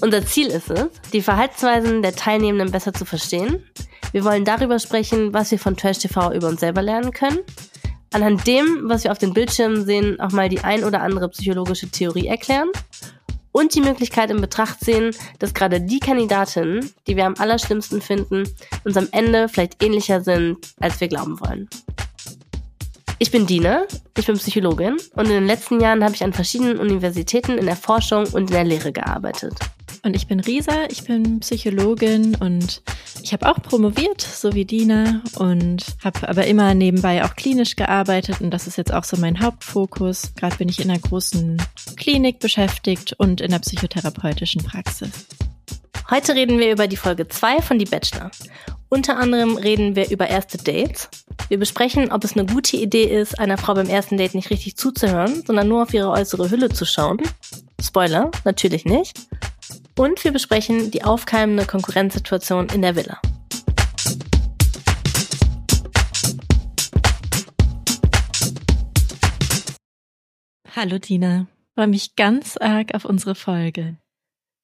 Unser Ziel ist es, die Verhaltensweisen der Teilnehmenden besser zu verstehen. Wir wollen darüber sprechen, was wir von Trash TV über uns selber lernen können. Anhand dem, was wir auf den Bildschirmen sehen, auch mal die ein oder andere psychologische Theorie erklären und die Möglichkeit in Betracht sehen, dass gerade die Kandidatinnen, die wir am allerschlimmsten finden, uns am Ende vielleicht ähnlicher sind, als wir glauben wollen. Ich bin Dina, ich bin Psychologin und in den letzten Jahren habe ich an verschiedenen Universitäten in der Forschung und in der Lehre gearbeitet. Und ich bin Risa, ich bin Psychologin und ich habe auch promoviert, so wie Dina, und habe aber immer nebenbei auch klinisch gearbeitet und das ist jetzt auch so mein Hauptfokus. Gerade bin ich in einer großen Klinik beschäftigt und in der psychotherapeutischen Praxis. Heute reden wir über die Folge 2 von Die Bachelor. Unter anderem reden wir über erste Dates. Wir besprechen, ob es eine gute Idee ist, einer Frau beim ersten Date nicht richtig zuzuhören, sondern nur auf ihre äußere Hülle zu schauen. Spoiler, natürlich nicht. Und wir besprechen die aufkeimende Konkurrenzsituation in der Villa. Hallo Dina, ich freue mich ganz arg auf unsere Folge.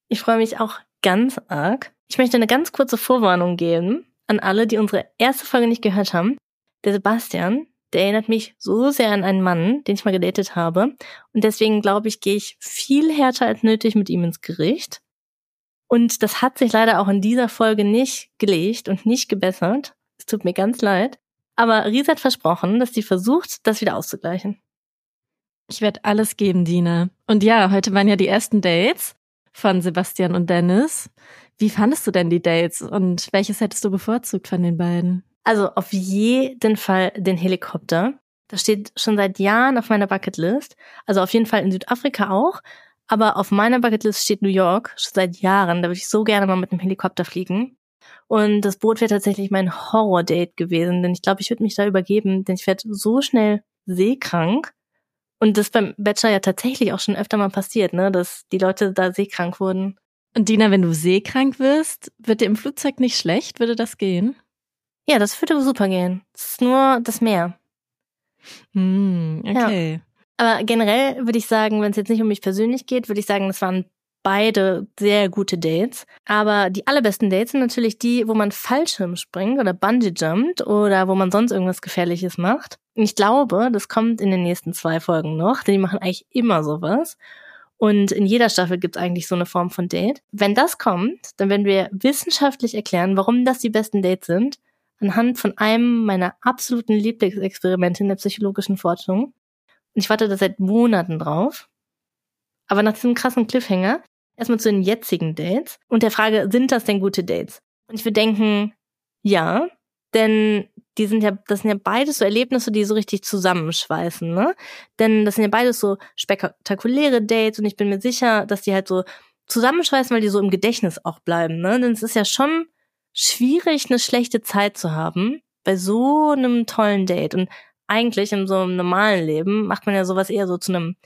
Ich freue mich auch ganz arg. Ich möchte eine ganz kurze Vorwarnung geben an alle, die unsere erste Folge nicht gehört haben. Der Sebastian, der erinnert mich so sehr an einen Mann, den ich mal gedatet habe. Und deswegen glaube ich, gehe ich viel härter als nötig mit ihm ins Gericht. Und das hat sich leider auch in dieser Folge nicht gelegt und nicht gebessert. Es tut mir ganz leid. Aber Ries hat versprochen, dass sie versucht, das wieder auszugleichen. Ich werde alles geben, Dina. Und ja, heute waren ja die ersten Dates von Sebastian und Dennis. Wie fandest du denn die Dates und welches hättest du bevorzugt von den beiden? Also auf jeden Fall den Helikopter. Das steht schon seit Jahren auf meiner Bucketlist. Also auf jeden Fall in Südafrika auch. Aber auf meiner Bucketlist steht New York schon seit Jahren. Da würde ich so gerne mal mit einem Helikopter fliegen. Und das Boot wäre tatsächlich mein Horror-Date gewesen, denn ich glaube, ich würde mich da übergeben, denn ich werde so schnell seekrank. Und das beim Bachelor ja tatsächlich auch schon öfter mal passiert, ne, dass die Leute da seekrank wurden. Und Dina, wenn du seekrank wirst, wird dir im Flugzeug nicht schlecht? Würde das gehen? Ja, das würde super gehen. Das ist nur das Meer. Hm, okay. Ja. Aber generell würde ich sagen, wenn es jetzt nicht um mich persönlich geht, würde ich sagen, das waren beide sehr gute Dates. Aber die allerbesten Dates sind natürlich die, wo man Fallschirm springt oder Bungee jumpt oder wo man sonst irgendwas Gefährliches macht. Und ich glaube, das kommt in den nächsten zwei Folgen noch, denn die machen eigentlich immer sowas. Und in jeder Staffel gibt es eigentlich so eine Form von Date. Wenn das kommt, dann werden wir wissenschaftlich erklären, warum das die besten Dates sind, anhand von einem meiner absoluten Lieblingsexperimente in der psychologischen Forschung. Ich warte da seit Monaten drauf. Aber nach diesem krassen Cliffhanger erstmal zu den jetzigen Dates und der Frage, sind das denn gute Dates? Und ich würde denken, ja, denn die sind ja, das sind ja beides so Erlebnisse, die so richtig zusammenschweißen, ne? Denn das sind ja beides so spektakuläre Dates und ich bin mir sicher, dass die halt so zusammenschweißen, weil die so im Gedächtnis auch bleiben, ne? Denn es ist ja schon schwierig, eine schlechte Zeit zu haben bei so einem tollen Date. Und eigentlich in so einem normalen Leben macht man ja sowas eher so zu einem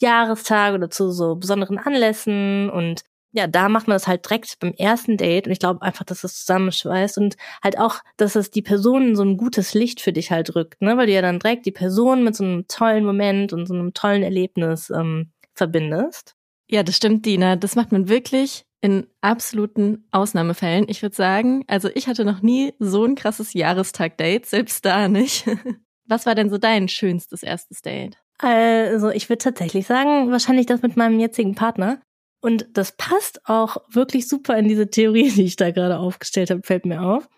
Jahrestag oder zu so besonderen Anlässen und ja, da macht man das halt direkt beim ersten Date und ich glaube einfach, dass es zusammenschweißt und halt auch, dass es die Person so ein gutes Licht für dich halt rückt, ne, weil du ja dann direkt die Person mit so einem tollen Moment und so einem tollen Erlebnis ähm, verbindest. Ja, das stimmt, Dina. Das macht man wirklich in absoluten Ausnahmefällen. Ich würde sagen, also ich hatte noch nie so ein krasses Jahrestag-Date, selbst da nicht. Was war denn so dein schönstes erstes Date? Also, ich würde tatsächlich sagen, wahrscheinlich das mit meinem jetzigen Partner. Und das passt auch wirklich super in diese Theorie, die ich da gerade aufgestellt habe, fällt mir auf.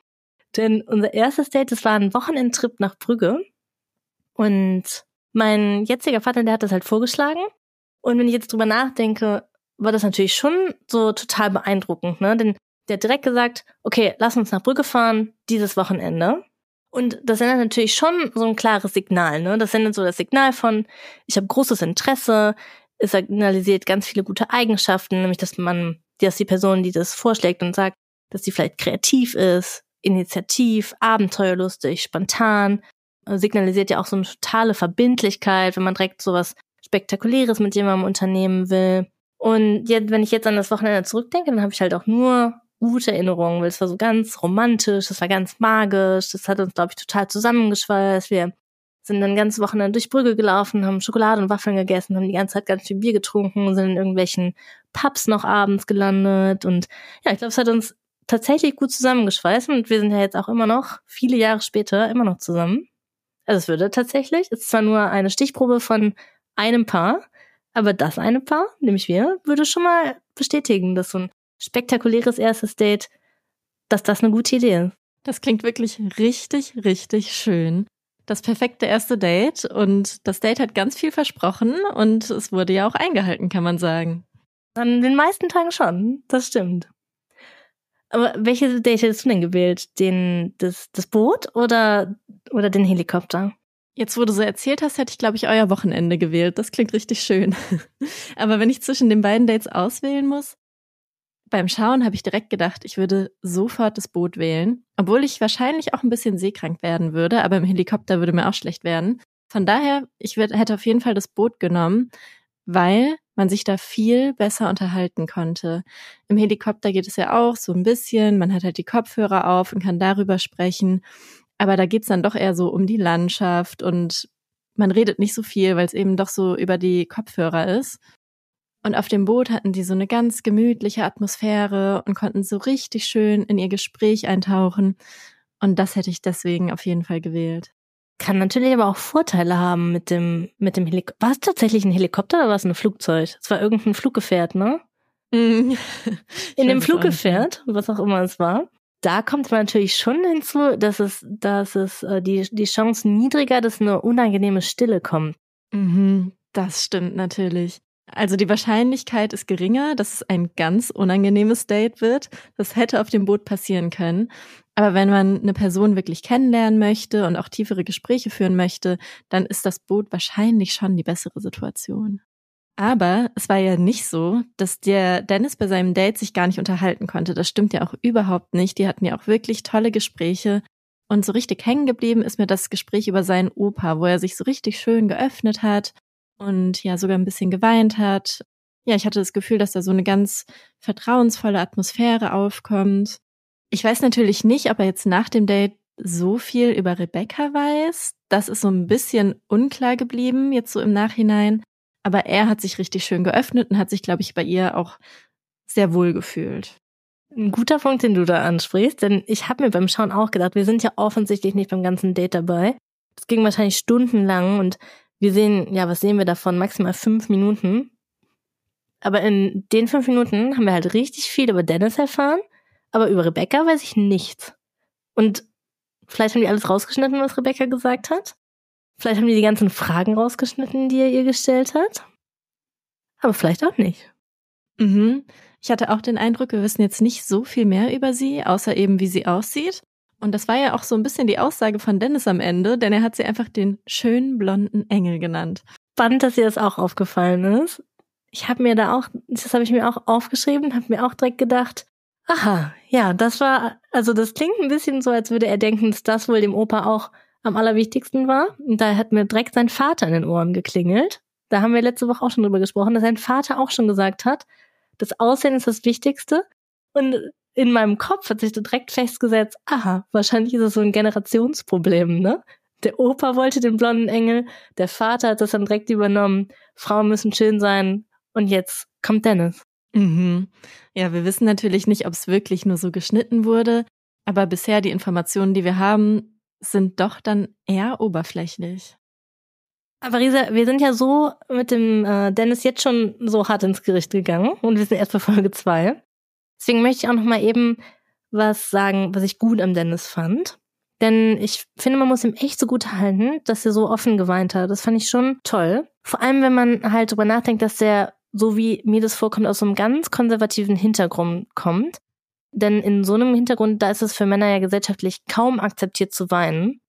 Denn unser erstes Date, das war ein Wochenendtrip nach Brügge. Und mein jetziger Partner, der hat das halt vorgeschlagen. Und wenn ich jetzt drüber nachdenke, war das natürlich schon so total beeindruckend, ne? Denn der hat direkt gesagt, okay, lass uns nach Brügge fahren, dieses Wochenende. Und das sendet natürlich schon so ein klares Signal. Ne? Das sendet so das Signal von, ich habe großes Interesse. Es signalisiert ganz viele gute Eigenschaften, nämlich dass man, dass die Person, die das vorschlägt und sagt, dass sie vielleicht kreativ ist, initiativ, abenteuerlustig, spontan, signalisiert ja auch so eine totale Verbindlichkeit, wenn man direkt sowas Spektakuläres mit jemandem unternehmen will. Und jetzt, wenn ich jetzt an das Wochenende zurückdenke, dann habe ich halt auch nur gute Erinnerungen, weil es war so ganz romantisch, es war ganz magisch, das hat uns, glaube ich, total zusammengeschweißt. Wir sind dann ganz Wochenende durch Brügge gelaufen, haben Schokolade und Waffeln gegessen, haben die ganze Zeit ganz viel Bier getrunken, sind in irgendwelchen Pubs noch abends gelandet und ja, ich glaube, es hat uns tatsächlich gut zusammengeschweißt und wir sind ja jetzt auch immer noch, viele Jahre später, immer noch zusammen. Also es würde tatsächlich, es ist zwar nur eine Stichprobe von einem Paar, aber das eine Paar, nämlich wir, würde schon mal bestätigen, dass so ein spektakuläres erstes Date, dass das eine gute Idee ist. Das klingt wirklich richtig, richtig schön. Das perfekte erste Date und das Date hat ganz viel versprochen und es wurde ja auch eingehalten, kann man sagen. An den meisten Tagen schon, das stimmt. Aber welche Date hättest du denn gewählt? Den, das, das Boot oder, oder den Helikopter? Jetzt, wo du so erzählt hast, hätte ich, glaube ich, euer Wochenende gewählt. Das klingt richtig schön. Aber wenn ich zwischen den beiden Dates auswählen muss, beim Schauen habe ich direkt gedacht, ich würde sofort das Boot wählen, obwohl ich wahrscheinlich auch ein bisschen seekrank werden würde, aber im Helikopter würde mir auch schlecht werden. Von daher, ich würd, hätte auf jeden Fall das Boot genommen, weil man sich da viel besser unterhalten konnte. Im Helikopter geht es ja auch so ein bisschen, man hat halt die Kopfhörer auf und kann darüber sprechen. Aber da geht's dann doch eher so um die Landschaft und man redet nicht so viel, weil es eben doch so über die Kopfhörer ist. Und auf dem Boot hatten die so eine ganz gemütliche Atmosphäre und konnten so richtig schön in ihr Gespräch eintauchen. Und das hätte ich deswegen auf jeden Fall gewählt. Kann natürlich aber auch Vorteile haben mit dem, mit dem Helikopter. War es tatsächlich ein Helikopter oder war es ein Flugzeug? Es war irgendein Fluggefährt, ne? in dem Fluggefährt, was auch immer es war, da kommt man natürlich schon hinzu, dass es, dass es äh, die, die Chance niedriger, dass eine unangenehme Stille kommt. Mhm, das stimmt natürlich. Also die Wahrscheinlichkeit ist geringer, dass es ein ganz unangenehmes Date wird. Das hätte auf dem Boot passieren können. Aber wenn man eine Person wirklich kennenlernen möchte und auch tiefere Gespräche führen möchte, dann ist das Boot wahrscheinlich schon die bessere Situation. Aber es war ja nicht so, dass der Dennis bei seinem Date sich gar nicht unterhalten konnte. Das stimmt ja auch überhaupt nicht. Die hatten ja auch wirklich tolle Gespräche. Und so richtig hängen geblieben ist mir das Gespräch über seinen Opa, wo er sich so richtig schön geöffnet hat und ja sogar ein bisschen geweint hat. Ja, ich hatte das Gefühl, dass da so eine ganz vertrauensvolle Atmosphäre aufkommt. Ich weiß natürlich nicht, ob er jetzt nach dem Date so viel über Rebecca weiß. Das ist so ein bisschen unklar geblieben, jetzt so im Nachhinein. Aber er hat sich richtig schön geöffnet und hat sich, glaube ich, bei ihr auch sehr wohl gefühlt. Ein guter Punkt, den du da ansprichst, denn ich habe mir beim Schauen auch gedacht, wir sind ja offensichtlich nicht beim ganzen Date dabei. Das ging wahrscheinlich stundenlang und wir sehen, ja, was sehen wir davon? Maximal fünf Minuten. Aber in den fünf Minuten haben wir halt richtig viel über Dennis erfahren, aber über Rebecca weiß ich nichts. Und vielleicht haben die alles rausgeschnitten, was Rebecca gesagt hat. Vielleicht haben die die ganzen Fragen rausgeschnitten, die er ihr gestellt hat. Aber vielleicht auch nicht. Mhm. Ich hatte auch den Eindruck, wir wissen jetzt nicht so viel mehr über sie, außer eben, wie sie aussieht. Und das war ja auch so ein bisschen die Aussage von Dennis am Ende, denn er hat sie einfach den schönen blonden Engel genannt. Spannend, dass ihr das auch aufgefallen ist. Ich habe mir da auch, das habe ich mir auch aufgeschrieben, habe mir auch direkt gedacht, aha, ja, das war, also das klingt ein bisschen so, als würde er denken, dass das wohl dem Opa auch am allerwichtigsten war. Und da hat mir direkt sein Vater in den Ohren geklingelt. Da haben wir letzte Woche auch schon drüber gesprochen, dass sein Vater auch schon gesagt hat, das Aussehen ist das Wichtigste. Und in meinem Kopf hat sich da direkt festgesetzt, aha, wahrscheinlich ist es so ein Generationsproblem, ne? Der Opa wollte den blonden Engel, der Vater hat das dann direkt übernommen, Frauen müssen schön sein und jetzt kommt Dennis. Mhm. Ja, wir wissen natürlich nicht, ob es wirklich nur so geschnitten wurde, aber bisher die Informationen, die wir haben, sind doch dann eher oberflächlich. Aber Risa, wir sind ja so mit dem äh, Dennis jetzt schon so hart ins Gericht gegangen und wir sind erst bei Folge zwei. Deswegen möchte ich auch noch mal eben was sagen, was ich gut am Dennis fand. Denn ich finde, man muss ihm echt so gut halten, dass er so offen geweint hat. Das fand ich schon toll. Vor allem, wenn man halt drüber nachdenkt, dass er, so wie mir das vorkommt, aus so einem ganz konservativen Hintergrund kommt. Denn in so einem Hintergrund, da ist es für Männer ja gesellschaftlich kaum akzeptiert zu weinen.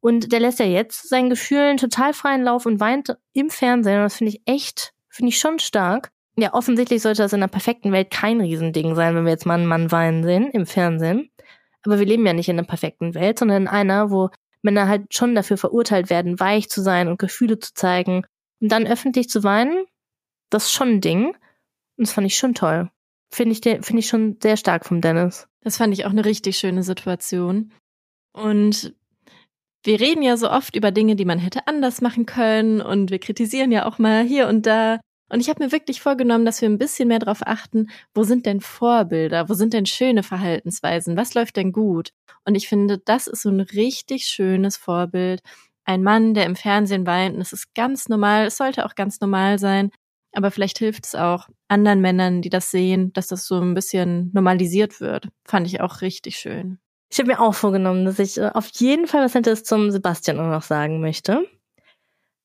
Und der lässt ja jetzt seinen Gefühlen total freien Lauf und weint im Fernsehen. Und das finde ich echt, finde ich schon stark. Ja, offensichtlich sollte das in einer perfekten Welt kein Riesending sein, wenn wir jetzt mal einen Mann weinen sehen im Fernsehen. Aber wir leben ja nicht in einer perfekten Welt, sondern in einer, wo Männer halt schon dafür verurteilt werden, weich zu sein und Gefühle zu zeigen. Und dann öffentlich zu weinen, das ist schon ein Ding. Und das fand ich schon toll. Finde ich, finde ich schon sehr stark vom Dennis. Das fand ich auch eine richtig schöne Situation. Und wir reden ja so oft über Dinge, die man hätte anders machen können und wir kritisieren ja auch mal hier und da. Und ich habe mir wirklich vorgenommen, dass wir ein bisschen mehr darauf achten, wo sind denn Vorbilder, wo sind denn schöne Verhaltensweisen, was läuft denn gut? Und ich finde, das ist so ein richtig schönes Vorbild. Ein Mann, der im Fernsehen weint, und es ist ganz normal, es sollte auch ganz normal sein, aber vielleicht hilft es auch anderen Männern, die das sehen, dass das so ein bisschen normalisiert wird. Fand ich auch richtig schön. Ich habe mir auch vorgenommen, dass ich äh, auf jeden Fall was Nettes zum Sebastian auch noch sagen möchte.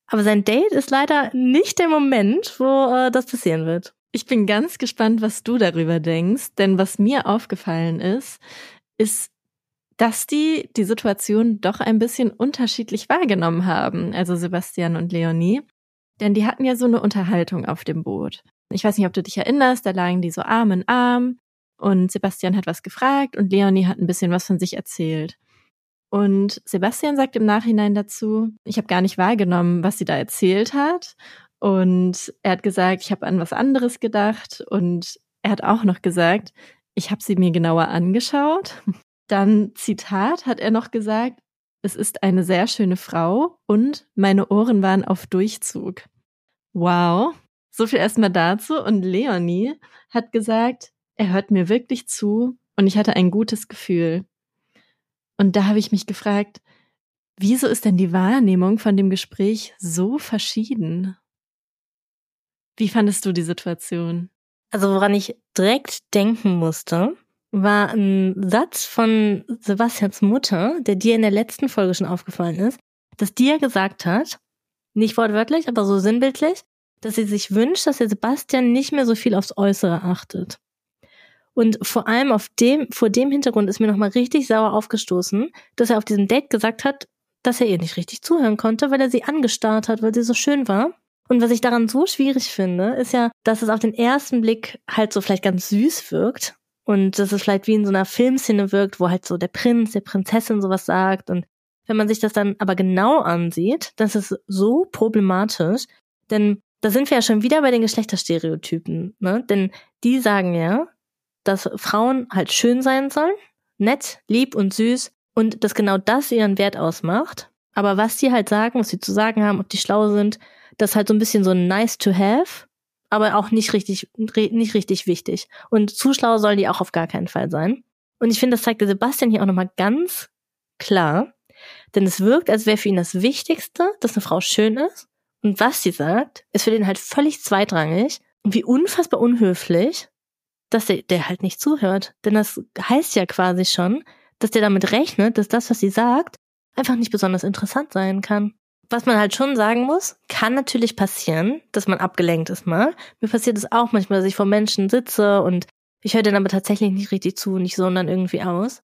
Aber sein Date ist leider nicht der Moment, wo äh, das passieren wird. Ich bin ganz gespannt, was du darüber denkst, denn was mir aufgefallen ist, ist, dass die die Situation doch ein bisschen unterschiedlich wahrgenommen haben, also Sebastian und Leonie. Denn die hatten ja so eine Unterhaltung auf dem Boot. Ich weiß nicht, ob du dich erinnerst, da lagen die so Arm in Arm und Sebastian hat was gefragt und Leonie hat ein bisschen was von sich erzählt. Und Sebastian sagt im Nachhinein dazu, ich habe gar nicht wahrgenommen, was sie da erzählt hat. Und er hat gesagt, ich habe an was anderes gedacht. Und er hat auch noch gesagt, ich habe sie mir genauer angeschaut. Dann, Zitat, hat er noch gesagt, es ist eine sehr schöne Frau und meine Ohren waren auf Durchzug. Wow. So viel erstmal dazu. Und Leonie hat gesagt, er hört mir wirklich zu und ich hatte ein gutes Gefühl. Und da habe ich mich gefragt, wieso ist denn die Wahrnehmung von dem Gespräch so verschieden? Wie fandest du die Situation? Also woran ich direkt denken musste, war ein Satz von Sebastians Mutter, der dir in der letzten Folge schon aufgefallen ist, dass ja gesagt hat, nicht wortwörtlich, aber so sinnbildlich, dass sie sich wünscht, dass der Sebastian nicht mehr so viel aufs Äußere achtet. Und vor allem auf dem, vor dem Hintergrund ist mir nochmal richtig sauer aufgestoßen, dass er auf diesem Date gesagt hat, dass er ihr nicht richtig zuhören konnte, weil er sie angestarrt hat, weil sie so schön war. Und was ich daran so schwierig finde, ist ja, dass es auf den ersten Blick halt so vielleicht ganz süß wirkt. Und dass es vielleicht wie in so einer Filmszene wirkt, wo halt so der Prinz, der Prinzessin sowas sagt. Und wenn man sich das dann aber genau ansieht, das ist so problematisch. Denn da sind wir ja schon wieder bei den Geschlechterstereotypen. Ne? Denn die sagen ja, dass Frauen halt schön sein sollen, nett, lieb und süß und dass genau das ihren Wert ausmacht. Aber was die halt sagen, was sie zu sagen haben, ob die schlau sind, das ist halt so ein bisschen so nice to have, aber auch nicht richtig, nicht richtig wichtig. Und zu schlau sollen die auch auf gar keinen Fall sein. Und ich finde, das zeigt der Sebastian hier auch nochmal ganz klar. Denn es wirkt, als wäre für ihn das Wichtigste, dass eine Frau schön ist. Und was sie sagt, ist für den halt völlig zweitrangig. Und wie unfassbar unhöflich dass der, der halt nicht zuhört. Denn das heißt ja quasi schon, dass der damit rechnet, dass das, was sie sagt, einfach nicht besonders interessant sein kann. Was man halt schon sagen muss, kann natürlich passieren, dass man abgelenkt ist mal. Mir passiert es auch manchmal, dass ich vor Menschen sitze und ich höre dann aber tatsächlich nicht richtig zu und ich sondern irgendwie aus.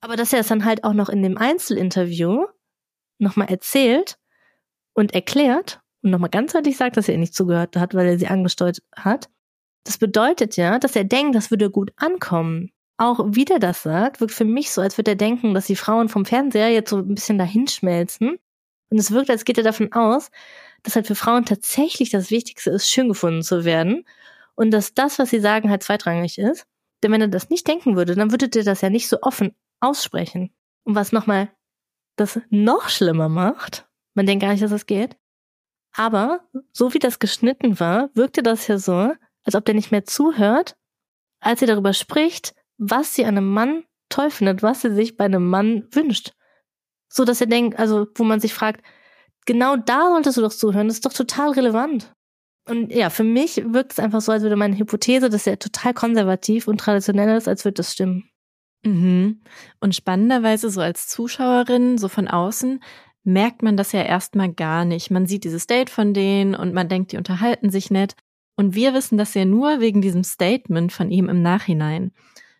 Aber dass er es dann halt auch noch in dem Einzelinterview nochmal erzählt und erklärt und nochmal ganz deutlich sagt, dass er ihr nicht zugehört hat, weil er sie angesteuert hat, das bedeutet ja, dass er denkt, das würde gut ankommen. Auch wie der das sagt, wirkt für mich so, als würde er denken, dass die Frauen vom Fernseher jetzt so ein bisschen dahinschmelzen. Und es wirkt, als geht er davon aus, dass halt für Frauen tatsächlich das Wichtigste ist, schön gefunden zu werden. Und dass das, was sie sagen, halt zweitrangig ist. Denn wenn er das nicht denken würde, dann würde er das ja nicht so offen aussprechen. Und was nochmal das noch schlimmer macht, man denkt gar nicht, dass das geht. Aber so wie das geschnitten war, wirkte das ja so, als ob der nicht mehr zuhört, als sie darüber spricht, was sie einem Mann toll findet, was sie sich bei einem Mann wünscht. So dass er denkt, also wo man sich fragt, genau da solltest du doch zuhören, das ist doch total relevant. Und ja, für mich wirkt es einfach so, als würde meine Hypothese, dass er total konservativ und traditionell ist, als würde das stimmen. Mhm. Und spannenderweise so als Zuschauerin, so von außen, merkt man das ja erstmal gar nicht. Man sieht dieses Date von denen und man denkt, die unterhalten sich nett. Und wir wissen das ja nur wegen diesem Statement von ihm im Nachhinein,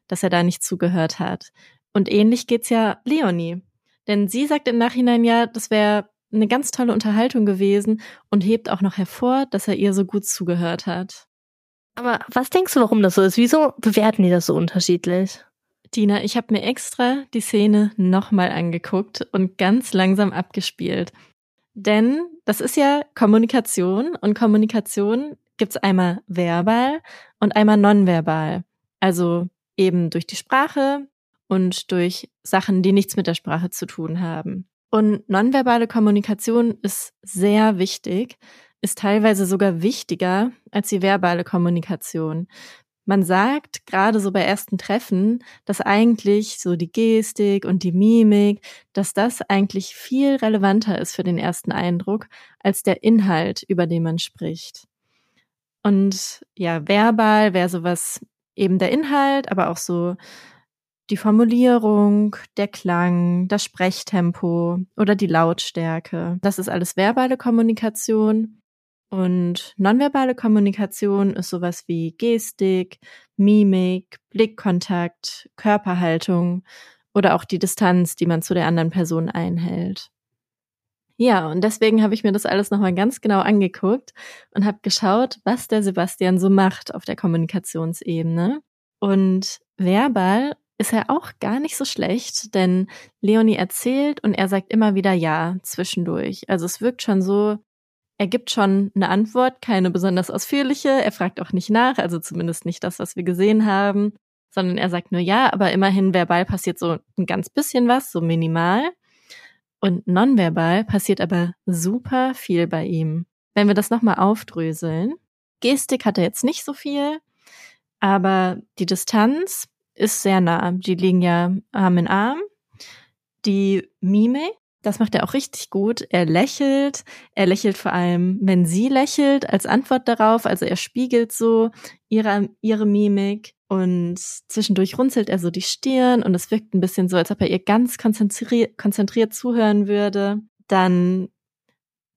dass er da nicht zugehört hat. Und ähnlich geht's ja Leonie. Denn sie sagt im Nachhinein ja, das wäre eine ganz tolle Unterhaltung gewesen und hebt auch noch hervor, dass er ihr so gut zugehört hat. Aber was denkst du, warum das so ist? Wieso bewerten die das so unterschiedlich? Dina, ich habe mir extra die Szene nochmal angeguckt und ganz langsam abgespielt. Denn das ist ja Kommunikation und Kommunikation gibt's einmal verbal und einmal nonverbal. Also eben durch die Sprache und durch Sachen, die nichts mit der Sprache zu tun haben. Und nonverbale Kommunikation ist sehr wichtig, ist teilweise sogar wichtiger als die verbale Kommunikation. Man sagt gerade so bei ersten Treffen, dass eigentlich so die Gestik und die Mimik, dass das eigentlich viel relevanter ist für den ersten Eindruck als der Inhalt, über den man spricht. Und ja, verbal wäre sowas eben der Inhalt, aber auch so die Formulierung, der Klang, das Sprechtempo oder die Lautstärke. Das ist alles verbale Kommunikation. Und nonverbale Kommunikation ist sowas wie Gestik, Mimik, Blickkontakt, Körperhaltung oder auch die Distanz, die man zu der anderen Person einhält. Ja, und deswegen habe ich mir das alles nochmal ganz genau angeguckt und habe geschaut, was der Sebastian so macht auf der Kommunikationsebene. Und verbal ist er auch gar nicht so schlecht, denn Leonie erzählt und er sagt immer wieder Ja zwischendurch. Also es wirkt schon so, er gibt schon eine Antwort, keine besonders ausführliche. Er fragt auch nicht nach, also zumindest nicht das, was wir gesehen haben, sondern er sagt nur ja, aber immerhin verbal passiert so ein ganz bisschen was, so minimal. Und nonverbal passiert aber super viel bei ihm. Wenn wir das nochmal aufdröseln, Gestik hat er jetzt nicht so viel, aber die Distanz ist sehr nah. Die liegen ja Arm in Arm. Die Mimik das macht er auch richtig gut. Er lächelt. Er lächelt vor allem, wenn sie lächelt, als Antwort darauf. Also er spiegelt so ihre, ihre Mimik. Und zwischendurch runzelt er so die Stirn und es wirkt ein bisschen so, als ob er ihr ganz konzentriert, konzentriert zuhören würde. Dann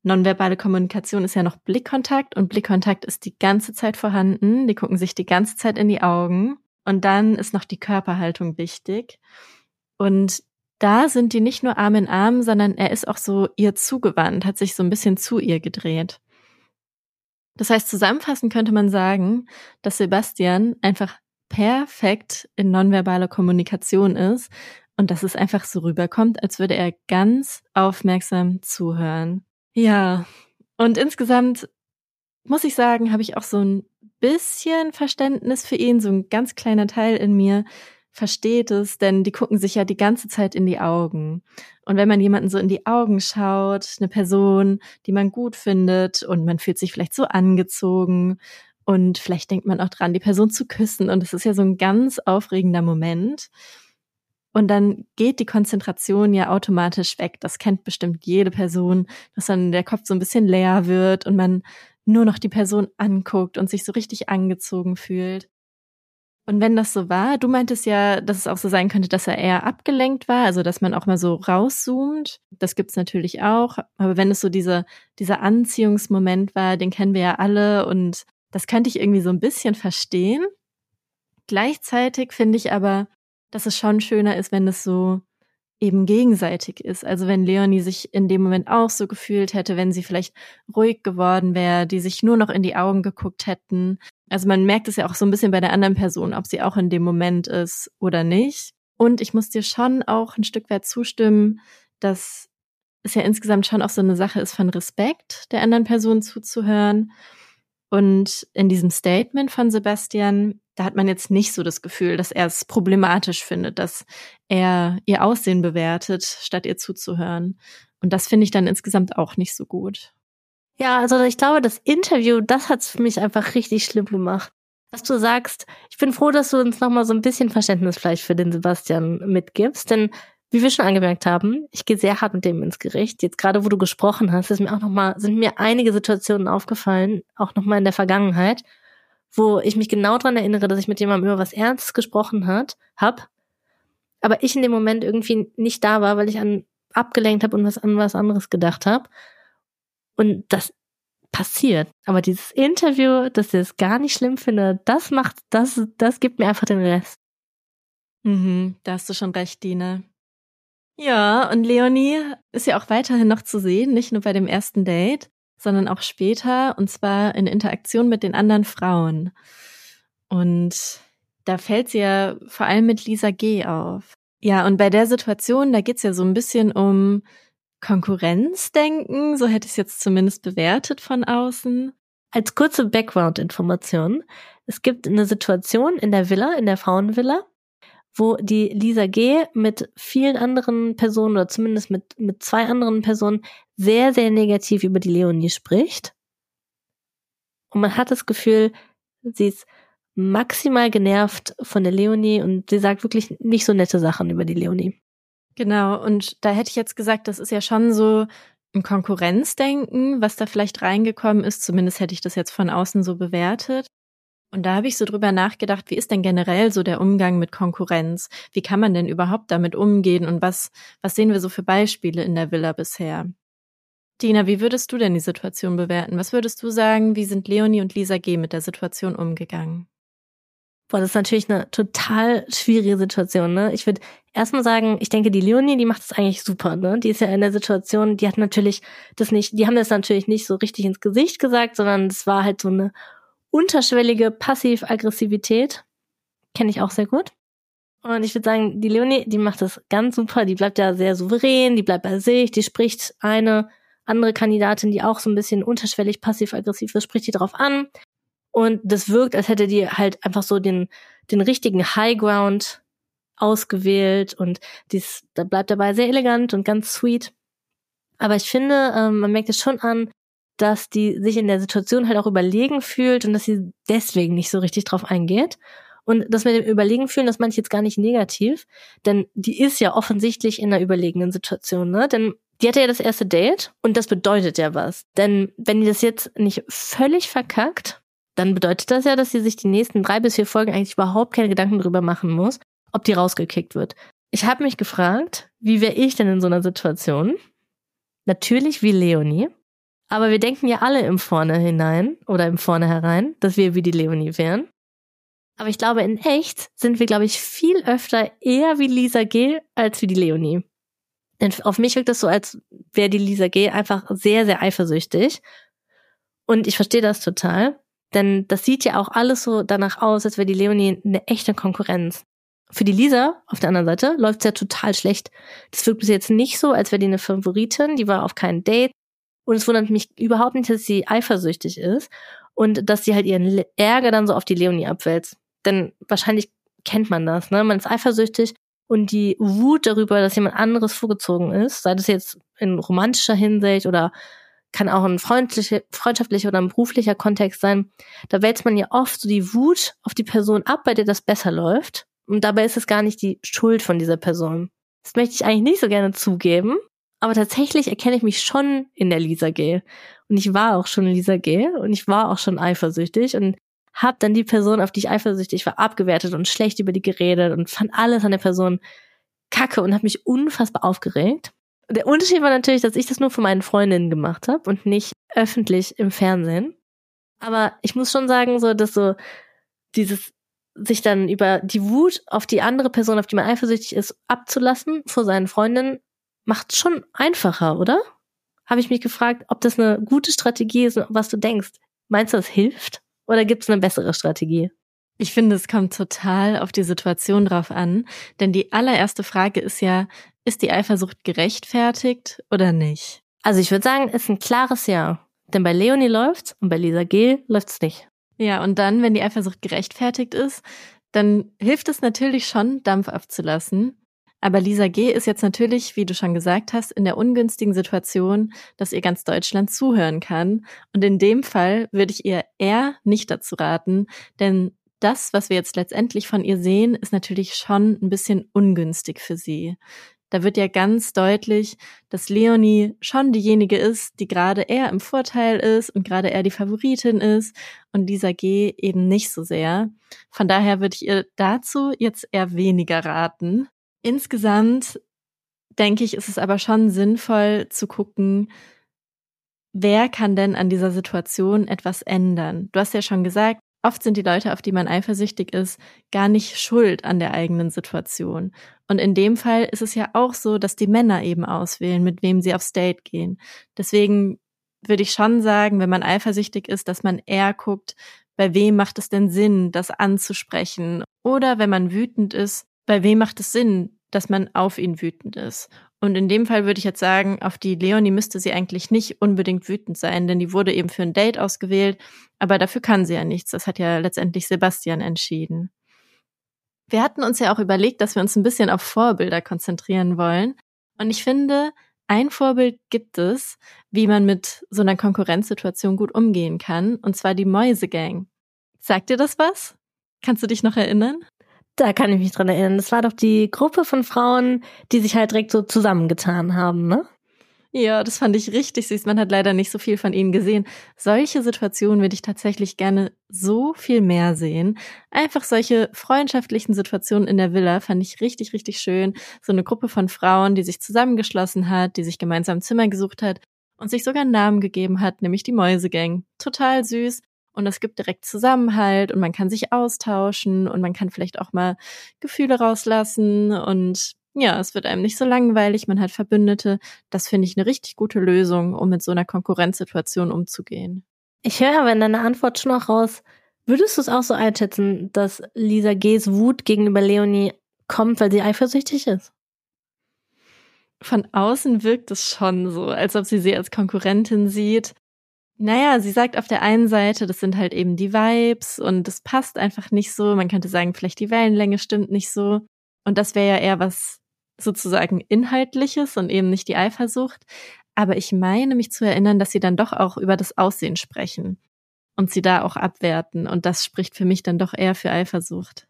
nonverbale Kommunikation ist ja noch Blickkontakt und Blickkontakt ist die ganze Zeit vorhanden. Die gucken sich die ganze Zeit in die Augen. Und dann ist noch die Körperhaltung wichtig. Und da sind die nicht nur Arm in Arm, sondern er ist auch so ihr zugewandt, hat sich so ein bisschen zu ihr gedreht. Das heißt, zusammenfassend könnte man sagen, dass Sebastian einfach perfekt in nonverbale Kommunikation ist und dass es einfach so rüberkommt, als würde er ganz aufmerksam zuhören. Ja, und insgesamt muss ich sagen, habe ich auch so ein bisschen Verständnis für ihn, so ein ganz kleiner Teil in mir, versteht es, denn die gucken sich ja die ganze Zeit in die Augen. Und wenn man jemanden so in die Augen schaut, eine Person, die man gut findet und man fühlt sich vielleicht so angezogen und vielleicht denkt man auch dran, die Person zu küssen und es ist ja so ein ganz aufregender Moment. Und dann geht die Konzentration ja automatisch weg. Das kennt bestimmt jede Person, dass dann der Kopf so ein bisschen leer wird und man nur noch die Person anguckt und sich so richtig angezogen fühlt. Und wenn das so war, du meintest ja, dass es auch so sein könnte, dass er eher abgelenkt war, also dass man auch mal so rauszoomt. Das gibt's natürlich auch. Aber wenn es so diese, dieser Anziehungsmoment war, den kennen wir ja alle und das könnte ich irgendwie so ein bisschen verstehen. Gleichzeitig finde ich aber, dass es schon schöner ist, wenn es so eben gegenseitig ist. Also wenn Leonie sich in dem Moment auch so gefühlt hätte, wenn sie vielleicht ruhig geworden wäre, die sich nur noch in die Augen geguckt hätten. Also man merkt es ja auch so ein bisschen bei der anderen Person, ob sie auch in dem Moment ist oder nicht. Und ich muss dir schon auch ein Stück weit zustimmen, dass es ja insgesamt schon auch so eine Sache ist von Respekt der anderen Person zuzuhören. Und in diesem Statement von Sebastian da hat man jetzt nicht so das Gefühl, dass er es problematisch findet, dass er ihr Aussehen bewertet, statt ihr zuzuhören. Und das finde ich dann insgesamt auch nicht so gut. Ja, also ich glaube, das Interview, das hat es für mich einfach richtig schlimm gemacht. Was du sagst, ich bin froh, dass du uns nochmal so ein bisschen Verständnis vielleicht für den Sebastian mitgibst, denn wie wir schon angemerkt haben, ich gehe sehr hart mit dem ins Gericht. Jetzt gerade, wo du gesprochen hast, ist mir auch noch mal, sind mir einige Situationen aufgefallen, auch noch mal in der Vergangenheit, wo ich mich genau dran erinnere, dass ich mit jemandem über was Ernstes gesprochen hat, hab, aber ich in dem Moment irgendwie nicht da war, weil ich an abgelenkt habe und was an was anderes gedacht habe. Und das passiert. Aber dieses Interview, dass ich es gar nicht schlimm finde, das macht, das, das gibt mir einfach den Rest. Mhm, da hast du schon recht, Dina. Ja, und Leonie ist ja auch weiterhin noch zu sehen, nicht nur bei dem ersten Date sondern auch später und zwar in Interaktion mit den anderen Frauen. Und Da fällt sie ja vor allem mit Lisa G. auf. Ja, und bei der Situation, da geht's ja so ein bisschen um Konkurrenzdenken, so hätte ich es jetzt zumindest bewertet von außen. Als kurze Background-Information. Es gibt eine Situation in der Villa, in der Frauenvilla, wo die Lisa G. mit vielen anderen Personen oder zumindest mit, mit zwei anderen Personen sehr, sehr negativ über die Leonie spricht. Und man hat das Gefühl, sie ist maximal genervt von der Leonie und sie sagt wirklich nicht so nette Sachen über die Leonie. Genau, und da hätte ich jetzt gesagt, das ist ja schon so ein Konkurrenzdenken, was da vielleicht reingekommen ist. Zumindest hätte ich das jetzt von außen so bewertet. Und da habe ich so drüber nachgedacht, wie ist denn generell so der Umgang mit Konkurrenz? Wie kann man denn überhaupt damit umgehen und was, was sehen wir so für Beispiele in der Villa bisher? Dina, wie würdest du denn die Situation bewerten? Was würdest du sagen, wie sind Leonie und Lisa G. mit der Situation umgegangen? Boah, das ist natürlich eine total schwierige Situation, ne? Ich würde erstmal sagen, ich denke, die Leonie, die macht das eigentlich super, ne? Die ist ja in der Situation, die hat natürlich das nicht, die haben das natürlich nicht so richtig ins Gesicht gesagt, sondern es war halt so eine unterschwellige Passiv-Aggressivität. Kenne ich auch sehr gut. Und ich würde sagen, die Leonie, die macht das ganz super. Die bleibt ja sehr souverän, die bleibt bei sich, die spricht eine andere Kandidatin, die auch so ein bisschen unterschwellig passiv-aggressiv ist, spricht die drauf an. Und das wirkt, als hätte die halt einfach so den, den richtigen High Ground ausgewählt und dies, da bleibt dabei sehr elegant und ganz sweet. Aber ich finde, ähm, man merkt es schon an, dass die sich in der Situation halt auch überlegen fühlt und dass sie deswegen nicht so richtig drauf eingeht. Und das mit dem Überlegen fühlen, das meine ich jetzt gar nicht negativ, denn die ist ja offensichtlich in einer überlegenen Situation, ne? Denn die hatte ja das erste Date und das bedeutet ja was. Denn wenn die das jetzt nicht völlig verkackt, dann bedeutet das ja, dass sie sich die nächsten drei bis vier Folgen eigentlich überhaupt keine Gedanken darüber machen muss, ob die rausgekickt wird. Ich habe mich gefragt, wie wäre ich denn in so einer Situation? Natürlich wie Leonie. Aber wir denken ja alle im Vorne hinein oder im Vorne herein, dass wir wie die Leonie wären. Aber ich glaube, in echt sind wir, glaube ich, viel öfter eher wie Lisa G. als wie die Leonie. Denn auf mich wirkt das so, als wäre die Lisa G. einfach sehr, sehr eifersüchtig. Und ich verstehe das total. Denn das sieht ja auch alles so danach aus, als wäre die Leonie eine echte Konkurrenz. Für die Lisa auf der anderen Seite läuft es ja total schlecht. Das wirkt bis jetzt nicht so, als wäre die eine Favoritin. Die war auf keinem Date. Und es wundert mich überhaupt nicht, dass sie eifersüchtig ist und dass sie halt ihren Ärger dann so auf die Leonie abwälzt. Denn wahrscheinlich kennt man das, ne? Man ist eifersüchtig und die Wut darüber, dass jemand anderes vorgezogen ist, sei das jetzt in romantischer Hinsicht oder kann auch ein freundliche, freundschaftlicher oder ein beruflicher Kontext sein. Da wälzt man ja oft so die Wut auf die Person ab, bei der das besser läuft. Und dabei ist es gar nicht die Schuld von dieser Person. Das möchte ich eigentlich nicht so gerne zugeben. Aber tatsächlich erkenne ich mich schon in der Lisa G. Und ich war auch schon Lisa G. Und ich war auch schon eifersüchtig und habe dann die Person, auf die ich eifersüchtig war, abgewertet und schlecht über die geredet und fand alles an der Person kacke und habe mich unfassbar aufgeregt. Der Unterschied war natürlich, dass ich das nur für meinen Freundinnen gemacht habe und nicht öffentlich im Fernsehen. Aber ich muss schon sagen, so, dass so dieses sich dann über die Wut auf die andere Person, auf die man eifersüchtig ist, abzulassen vor seinen Freundinnen, macht schon einfacher, oder? Habe ich mich gefragt, ob das eine gute Strategie ist, was du denkst. Meinst du, das hilft? Oder gibt es eine bessere Strategie? Ich finde, es kommt total auf die Situation drauf an, denn die allererste Frage ist ja, ist die Eifersucht gerechtfertigt oder nicht? Also ich würde sagen, es ist ein klares Ja. Denn bei Leonie läuft's und bei Lisa G läuft's nicht. Ja, und dann, wenn die Eifersucht gerechtfertigt ist, dann hilft es natürlich schon, Dampf abzulassen. Aber Lisa G. ist jetzt natürlich, wie du schon gesagt hast, in der ungünstigen Situation, dass ihr ganz Deutschland zuhören kann. Und in dem Fall würde ich ihr eher nicht dazu raten, denn das, was wir jetzt letztendlich von ihr sehen, ist natürlich schon ein bisschen ungünstig für sie. Da wird ja ganz deutlich, dass Leonie schon diejenige ist, die gerade eher im Vorteil ist und gerade eher die Favoritin ist und Lisa G eben nicht so sehr. Von daher würde ich ihr dazu jetzt eher weniger raten. Insgesamt denke ich, ist es aber schon sinnvoll zu gucken, wer kann denn an dieser Situation etwas ändern? Du hast ja schon gesagt, Oft sind die Leute, auf die man eifersüchtig ist, gar nicht schuld an der eigenen Situation. Und in dem Fall ist es ja auch so, dass die Männer eben auswählen, mit wem sie aufs Date gehen. Deswegen würde ich schon sagen, wenn man eifersüchtig ist, dass man eher guckt, bei wem macht es denn Sinn, das anzusprechen? Oder wenn man wütend ist, bei wem macht es Sinn, dass man auf ihn wütend ist? Und in dem Fall würde ich jetzt sagen, auf die Leonie müsste sie eigentlich nicht unbedingt wütend sein, denn die wurde eben für ein Date ausgewählt, aber dafür kann sie ja nichts. Das hat ja letztendlich Sebastian entschieden. Wir hatten uns ja auch überlegt, dass wir uns ein bisschen auf Vorbilder konzentrieren wollen. Und ich finde, ein Vorbild gibt es, wie man mit so einer Konkurrenzsituation gut umgehen kann, und zwar die Mäusegang. Sagt dir das was? Kannst du dich noch erinnern? Da kann ich mich dran erinnern. Das war doch die Gruppe von Frauen, die sich halt direkt so zusammengetan haben, ne? Ja, das fand ich richtig süß. Man hat leider nicht so viel von ihnen gesehen. Solche Situationen würde ich tatsächlich gerne so viel mehr sehen. Einfach solche freundschaftlichen Situationen in der Villa fand ich richtig, richtig schön. So eine Gruppe von Frauen, die sich zusammengeschlossen hat, die sich gemeinsam ein Zimmer gesucht hat und sich sogar einen Namen gegeben hat, nämlich die Mäusegang. Total süß. Und es gibt direkt Zusammenhalt und man kann sich austauschen und man kann vielleicht auch mal Gefühle rauslassen und ja, es wird einem nicht so langweilig, man hat Verbündete. Das finde ich eine richtig gute Lösung, um mit so einer Konkurrenzsituation umzugehen. Ich höre aber in deiner Antwort schon noch raus, würdest du es auch so einschätzen, dass Lisa G's Wut gegenüber Leonie kommt, weil sie eifersüchtig ist? Von außen wirkt es schon so, als ob sie sie als Konkurrentin sieht. Naja, sie sagt auf der einen Seite, das sind halt eben die Vibes und das passt einfach nicht so. Man könnte sagen, vielleicht die Wellenlänge stimmt nicht so. Und das wäre ja eher was sozusagen Inhaltliches und eben nicht die Eifersucht. Aber ich meine mich zu erinnern, dass sie dann doch auch über das Aussehen sprechen und sie da auch abwerten. Und das spricht für mich dann doch eher für Eifersucht.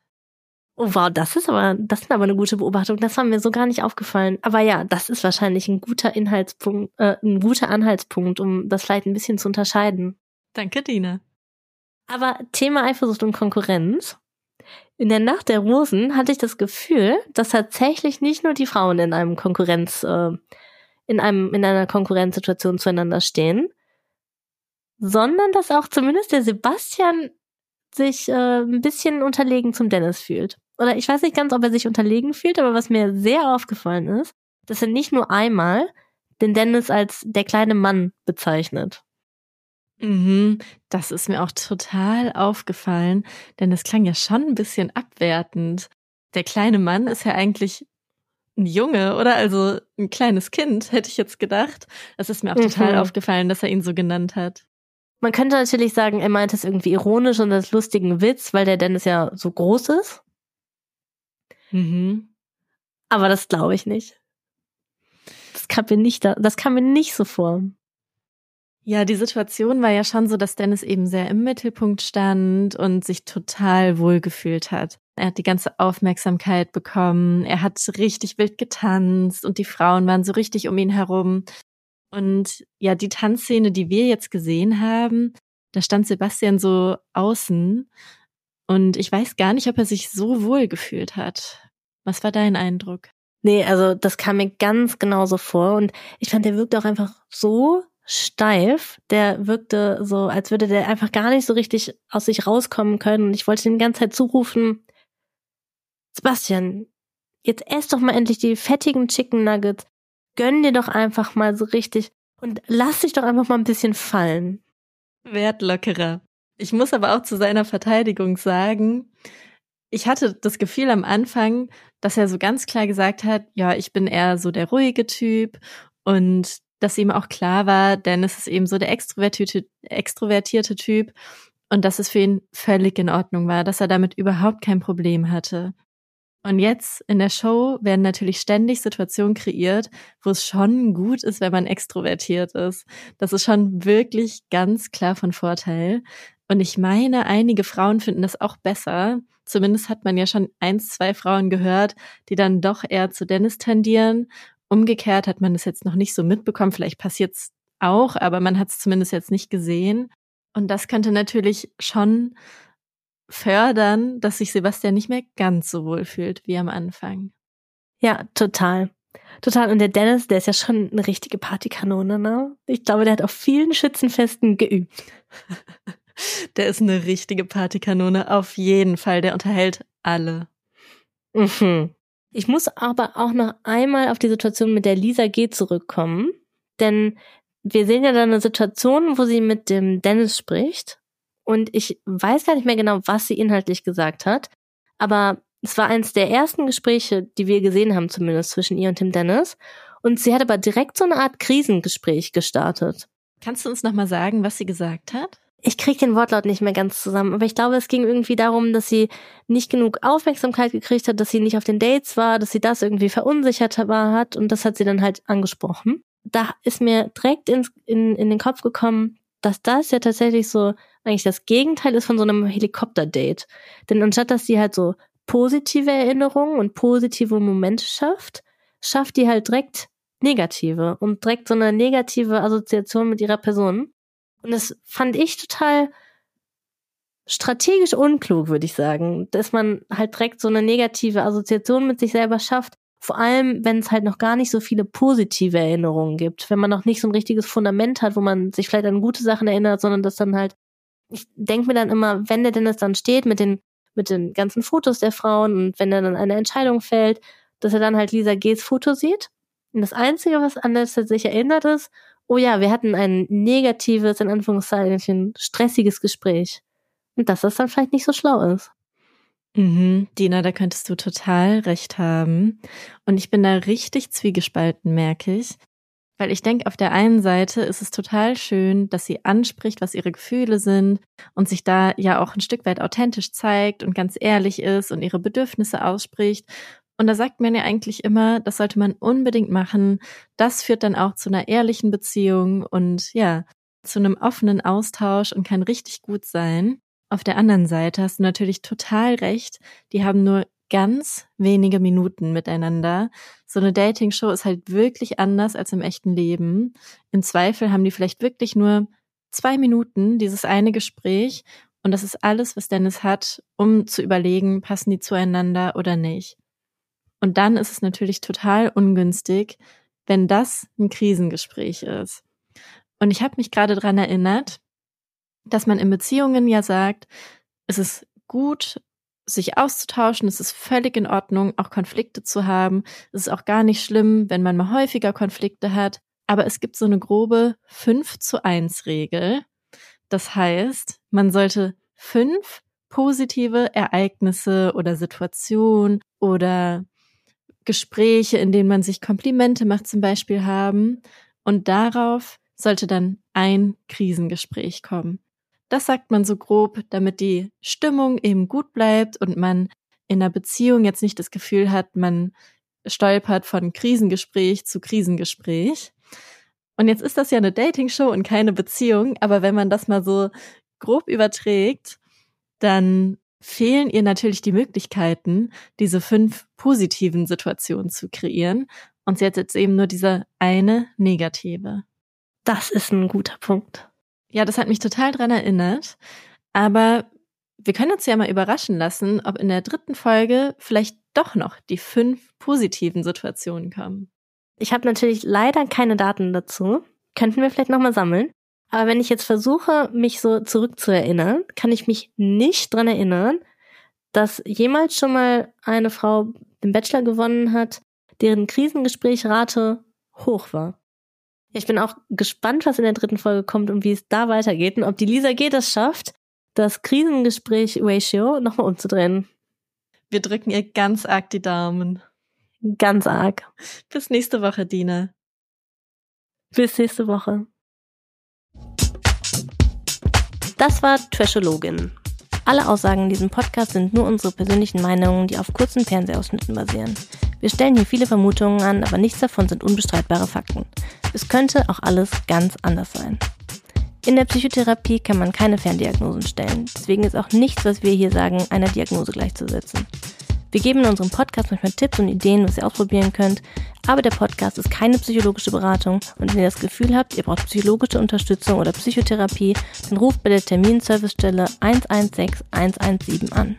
Oh wow, das ist aber, das ist aber eine gute Beobachtung. Das war mir so gar nicht aufgefallen. Aber ja, das ist wahrscheinlich ein guter Inhaltspunkt, äh, ein guter Anhaltspunkt, um das vielleicht ein bisschen zu unterscheiden. Danke, Dina. Aber Thema Eifersucht und Konkurrenz. In der Nacht der Rosen hatte ich das Gefühl, dass tatsächlich nicht nur die Frauen in einem Konkurrenz, äh, in einem, in einer Konkurrenzsituation zueinander stehen, sondern dass auch zumindest der Sebastian sich äh, ein bisschen unterlegen zum Dennis fühlt. Oder ich weiß nicht ganz, ob er sich unterlegen fühlt, aber was mir sehr aufgefallen ist, dass er nicht nur einmal den Dennis als der kleine Mann bezeichnet. Mhm, das ist mir auch total aufgefallen, denn es klang ja schon ein bisschen abwertend. Der kleine Mann ist ja eigentlich ein Junge, oder? Also ein kleines Kind, hätte ich jetzt gedacht. Das ist mir auch mhm. total aufgefallen, dass er ihn so genannt hat. Man könnte natürlich sagen, er meint es irgendwie ironisch und als lustigen Witz, weil der Dennis ja so groß ist. Mhm. Aber das glaube ich nicht. Das kam mir nicht, das kam mir nicht so vor. Ja, die Situation war ja schon so, dass Dennis eben sehr im Mittelpunkt stand und sich total wohlgefühlt hat. Er hat die ganze Aufmerksamkeit bekommen, er hat richtig wild getanzt und die Frauen waren so richtig um ihn herum. Und ja, die Tanzszene, die wir jetzt gesehen haben, da stand Sebastian so außen und ich weiß gar nicht, ob er sich so wohl gefühlt hat. Was war dein Eindruck? Nee, also das kam mir ganz genauso vor und ich fand, der wirkt auch einfach so steif. Der wirkte so, als würde der einfach gar nicht so richtig aus sich rauskommen können. Und ich wollte ihm die ganze Zeit zurufen, Sebastian, jetzt ess doch mal endlich die fettigen Chicken Nuggets. Gönn dir doch einfach mal so richtig und lass dich doch einfach mal ein bisschen fallen. Wertlockerer. Ich muss aber auch zu seiner Verteidigung sagen, ich hatte das Gefühl am Anfang, dass er so ganz klar gesagt hat, ja, ich bin eher so der ruhige Typ und dass ihm auch klar war, denn es ist eben so der extrovertierte, extrovertierte Typ und dass es für ihn völlig in Ordnung war, dass er damit überhaupt kein Problem hatte. Und jetzt in der Show werden natürlich ständig Situationen kreiert, wo es schon gut ist, wenn man extrovertiert ist. Das ist schon wirklich ganz klar von Vorteil. Und ich meine, einige Frauen finden das auch besser. Zumindest hat man ja schon eins, zwei Frauen gehört, die dann doch eher zu Dennis tendieren Umgekehrt hat man es jetzt noch nicht so mitbekommen. Vielleicht passiert es auch, aber man hat es zumindest jetzt nicht gesehen. Und das könnte natürlich schon fördern, dass sich Sebastian nicht mehr ganz so wohl fühlt wie am Anfang. Ja, total. Total. Und der Dennis, der ist ja schon eine richtige Partykanone, ne? Ich glaube, der hat auf vielen Schützenfesten geübt. der ist eine richtige Partykanone, auf jeden Fall. Der unterhält alle. Mhm. Ich muss aber auch noch einmal auf die Situation mit der Lisa G zurückkommen, denn wir sehen ja da eine Situation, wo sie mit dem Dennis spricht Und ich weiß gar nicht mehr genau, was sie inhaltlich gesagt hat. Aber es war eines der ersten Gespräche, die wir gesehen haben, zumindest zwischen ihr und Tim Dennis. Und sie hat aber direkt so eine Art Krisengespräch gestartet. Kannst du uns nochmal sagen, was sie gesagt hat? Ich krieg den Wortlaut nicht mehr ganz zusammen, aber ich glaube, es ging irgendwie darum, dass sie nicht genug Aufmerksamkeit gekriegt hat, dass sie nicht auf den Dates war, dass sie das irgendwie verunsichert hat und das hat sie dann halt angesprochen. Da ist mir direkt ins, in, in den Kopf gekommen, dass das ja tatsächlich so eigentlich das Gegenteil ist von so einem Helikopter-Date. Denn anstatt dass sie halt so positive Erinnerungen und positive Momente schafft, schafft die halt direkt negative und direkt so eine negative Assoziation mit ihrer Person. Und das fand ich total strategisch unklug, würde ich sagen, dass man halt direkt so eine negative Assoziation mit sich selber schafft. Vor allem, wenn es halt noch gar nicht so viele positive Erinnerungen gibt, wenn man noch nicht so ein richtiges Fundament hat, wo man sich vielleicht an gute Sachen erinnert, sondern das dann halt, ich denke mir dann immer, wenn der Dennis dann steht mit den, mit den ganzen Fotos der Frauen und wenn er dann eine Entscheidung fällt, dass er dann halt Lisa G's Foto sieht. Und das Einzige, was an das er sich erinnert, ist, oh ja, wir hatten ein negatives, in Anführungszeichen, stressiges Gespräch. Und dass das dann vielleicht nicht so schlau ist. Mhm, Dina, da könntest du total recht haben. Und ich bin da richtig zwiegespalten, merke ich. Weil ich denke, auf der einen Seite ist es total schön, dass sie anspricht, was ihre Gefühle sind und sich da ja auch ein Stück weit authentisch zeigt und ganz ehrlich ist und ihre Bedürfnisse ausspricht. Und da sagt man ja eigentlich immer, das sollte man unbedingt machen. Das führt dann auch zu einer ehrlichen Beziehung und ja, zu einem offenen Austausch und kann richtig gut sein. Auf der anderen Seite hast du natürlich total recht. Die haben nur ganz wenige Minuten miteinander. So eine Dating-Show ist halt wirklich anders als im echten Leben. Im Zweifel haben die vielleicht wirklich nur zwei Minuten dieses eine Gespräch und das ist alles, was Dennis hat, um zu überlegen, passen die zueinander oder nicht. Und dann ist es natürlich total ungünstig, wenn das ein Krisengespräch ist. Und ich habe mich gerade dran erinnert, dass man in Beziehungen ja sagt, es ist gut, sich auszutauschen, es ist völlig in Ordnung, auch Konflikte zu haben. Es ist auch gar nicht schlimm, wenn man mal häufiger Konflikte hat. Aber es gibt so eine grobe 5 zu 1 Regel. Das heißt, man sollte fünf positive Ereignisse oder Situationen oder Gespräche, in denen man sich Komplimente macht, zum Beispiel haben. Und darauf sollte dann ein Krisengespräch kommen. Das sagt man so grob, damit die Stimmung eben gut bleibt und man in einer Beziehung jetzt nicht das Gefühl hat, man stolpert von Krisengespräch zu Krisengespräch. Und jetzt ist das ja eine Dating-Show und keine Beziehung, aber wenn man das mal so grob überträgt, dann fehlen ihr natürlich die Möglichkeiten, diese fünf positiven Situationen zu kreieren. Und sie hat jetzt eben nur diese eine negative. Das ist ein guter Punkt. Ja, das hat mich total dran erinnert. Aber wir können uns ja mal überraschen lassen, ob in der dritten Folge vielleicht doch noch die fünf positiven Situationen kommen. Ich habe natürlich leider keine Daten dazu. Könnten wir vielleicht nochmal sammeln. Aber wenn ich jetzt versuche, mich so zurückzuerinnern, kann ich mich nicht dran erinnern, dass jemals schon mal eine Frau den Bachelor gewonnen hat, deren Krisengesprächrate hoch war. Ich bin auch gespannt, was in der dritten Folge kommt und wie es da weitergeht und ob die Lisa G das schafft, das Krisengespräch-Ratio nochmal umzudrehen. Wir drücken ihr ganz arg die Daumen. Ganz arg. Bis nächste Woche, Dina. Bis nächste Woche. Das war Trashologin. Alle Aussagen in diesem Podcast sind nur unsere persönlichen Meinungen, die auf kurzen Fernsehausschnitten basieren. Wir stellen hier viele Vermutungen an, aber nichts davon sind unbestreitbare Fakten. Es könnte auch alles ganz anders sein. In der Psychotherapie kann man keine Ferndiagnosen stellen. Deswegen ist auch nichts, was wir hier sagen, einer Diagnose gleichzusetzen. Wir geben in unserem Podcast manchmal Tipps und Ideen, was ihr ausprobieren könnt, aber der Podcast ist keine psychologische Beratung und wenn ihr das Gefühl habt, ihr braucht psychologische Unterstützung oder Psychotherapie, dann ruft bei der Terminservicestelle 116 117 an.